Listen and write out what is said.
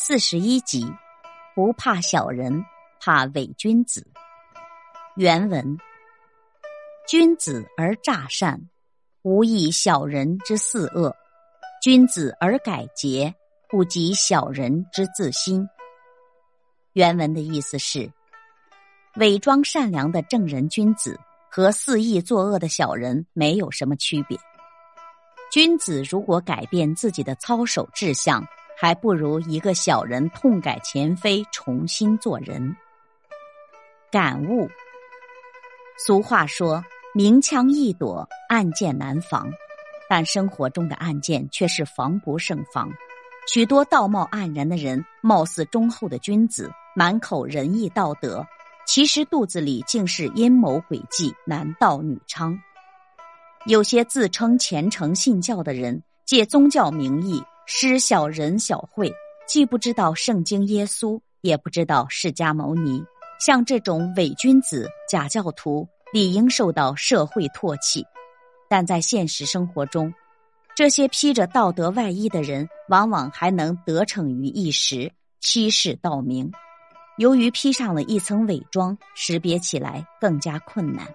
四十一集，不怕小人，怕伪君子。原文：君子而诈善，无益小人之肆恶；君子而改节，不及小人之自心。原文的意思是：伪装善良的正人君子和肆意作恶的小人没有什么区别。君子如果改变自己的操守志向，还不如一个小人痛改前非，重新做人。感悟：俗话说“明枪易躲，暗箭难防”，但生活中的暗箭却是防不胜防。许多道貌岸然的人，貌似忠厚的君子，满口仁义道德，其实肚子里竟是阴谋诡计、男盗女娼。有些自称虔诚信教的人，借宗教名义。施小人小惠，既不知道圣经耶稣，也不知道释迦牟尼。像这种伪君子、假教徒，理应受到社会唾弃。但在现实生活中，这些披着道德外衣的人，往往还能得逞于一时，欺世盗名。由于披上了一层伪装，识别起来更加困难。